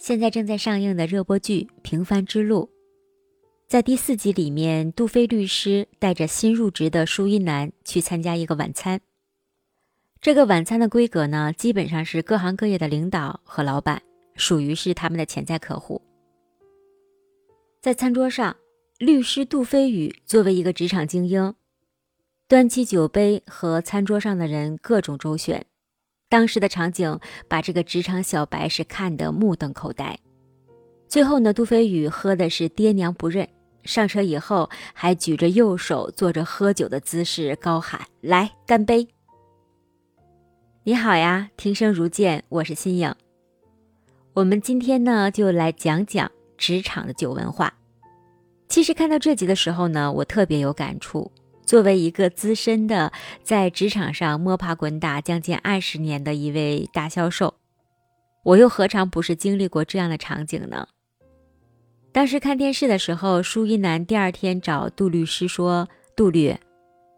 现在正在上映的热播剧《平凡之路》，在第四集里面，杜飞律师带着新入职的舒一楠去参加一个晚餐。这个晚餐的规格呢，基本上是各行各业的领导和老板，属于是他们的潜在客户。在餐桌上，律师杜飞宇作为一个职场精英，端起酒杯和餐桌上的人各种周旋。当时的场景把这个职场小白是看得目瞪口呆。最后呢，杜飞宇喝的是爹娘不认，上车以后还举着右手做着喝酒的姿势，高喊：“来干杯！”你好呀，听声如见，我是新颖。我们今天呢，就来讲讲职场的酒文化。其实看到这集的时候呢，我特别有感触。作为一个资深的在职场上摸爬滚打将近二十年的一位大销售，我又何尝不是经历过这样的场景呢？当时看电视的时候，舒一楠第二天找杜律师说：“杜律，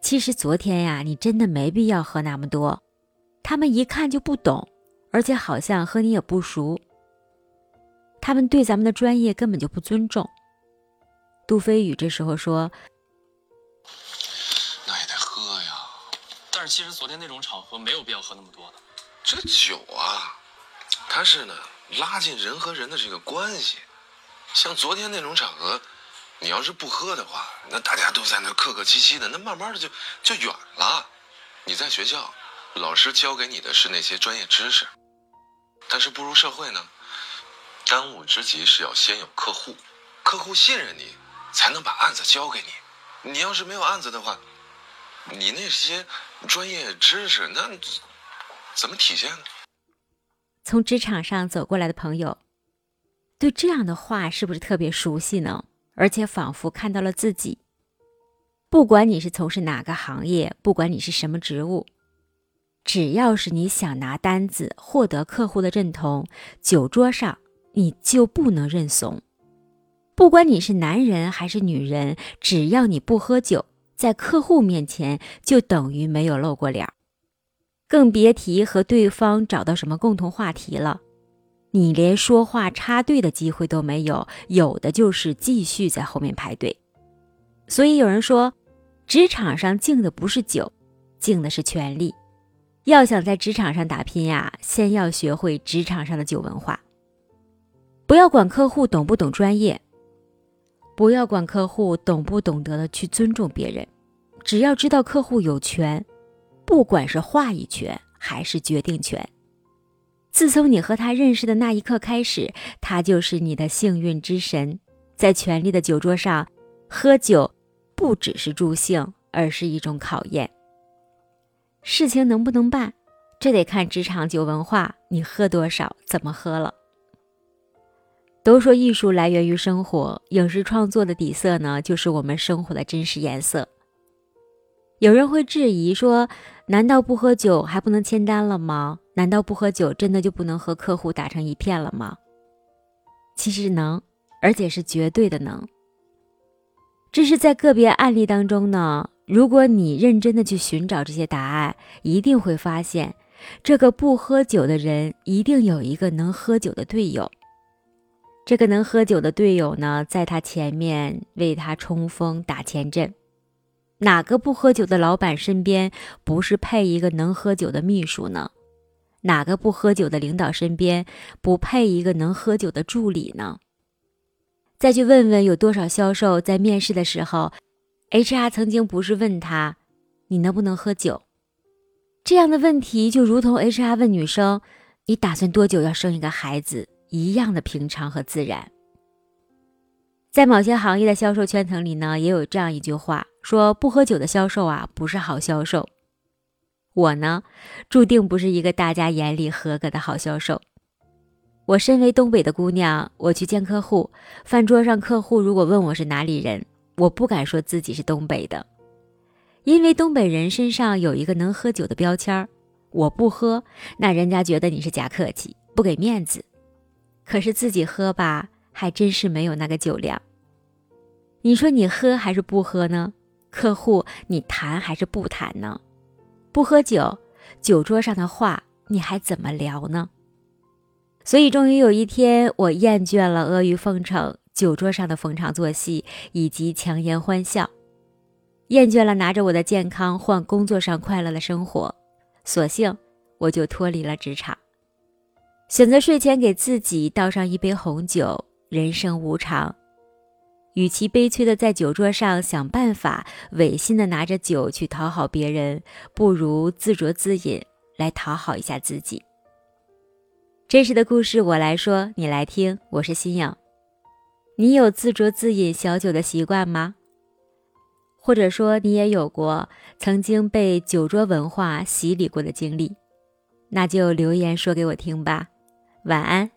其实昨天呀，你真的没必要喝那么多，他们一看就不懂，而且好像和你也不熟，他们对咱们的专业根本就不尊重。”杜飞宇这时候说。但是其实昨天那种场合没有必要喝那么多的。这酒啊，它是呢拉近人和人的这个关系。像昨天那种场合，你要是不喝的话，那大家都在那客客气气的，那慢慢的就就远了。你在学校，老师教给你的是那些专业知识，但是步入社会呢，当务之急是要先有客户，客户信任你，才能把案子交给你。你要是没有案子的话，你那些。专业知识那怎么体现呢？从职场上走过来的朋友，对这样的话是不是特别熟悉呢？而且仿佛看到了自己。不管你是从事哪个行业，不管你是什么职务，只要是你想拿单子、获得客户的认同，酒桌上你就不能认怂。不管你是男人还是女人，只要你不喝酒。在客户面前就等于没有露过脸，更别提和对方找到什么共同话题了。你连说话插队的机会都没有，有的就是继续在后面排队。所以有人说，职场上敬的不是酒，敬的是权力。要想在职场上打拼呀，先要学会职场上的酒文化。不要管客户懂不懂专业，不要管客户懂不懂得的去尊重别人。只要知道客户有权，不管是话语权还是决定权。自从你和他认识的那一刻开始，他就是你的幸运之神。在权力的酒桌上，喝酒不只是助兴，而是一种考验。事情能不能办，这得看职场酒文化，你喝多少，怎么喝了。都说艺术来源于生活，影视创作的底色呢，就是我们生活的真实颜色。有人会质疑说：“难道不喝酒还不能签单了吗？难道不喝酒真的就不能和客户打成一片了吗？”其实能，而且是绝对的能。这是在个别案例当中呢，如果你认真的去寻找这些答案，一定会发现，这个不喝酒的人一定有一个能喝酒的队友。这个能喝酒的队友呢，在他前面为他冲锋打前阵。哪个不喝酒的老板身边不是配一个能喝酒的秘书呢？哪个不喝酒的领导身边不配一个能喝酒的助理呢？再去问问有多少销售在面试的时候，HR 曾经不是问他你能不能喝酒？这样的问题就如同 HR 问女生你打算多久要生一个孩子一样的平常和自然。在某些行业的销售圈层里呢，也有这样一句话。说不喝酒的销售啊，不是好销售。我呢，注定不是一个大家眼里合格的好销售。我身为东北的姑娘，我去见客户，饭桌上客户如果问我是哪里人，我不敢说自己是东北的，因为东北人身上有一个能喝酒的标签儿。我不喝，那人家觉得你是假客气，不给面子。可是自己喝吧，还真是没有那个酒量。你说你喝还是不喝呢？客户，你谈还是不谈呢？不喝酒，酒桌上的话你还怎么聊呢？所以，终于有一天，我厌倦了阿谀奉承、酒桌上的逢场作戏以及强颜欢笑，厌倦了拿着我的健康换工作上快乐的生活，索性我就脱离了职场，选择睡前给自己倒上一杯红酒。人生无常，与其悲催的在酒桌上想办法违心的拿着酒去讨好别人，不如自酌自饮来讨好一下自己。真实的故事我来说，你来听。我是新颖，你有自酌自饮小酒的习惯吗？或者说你也有过曾经被酒桌文化洗礼过的经历？那就留言说给我听吧。晚安。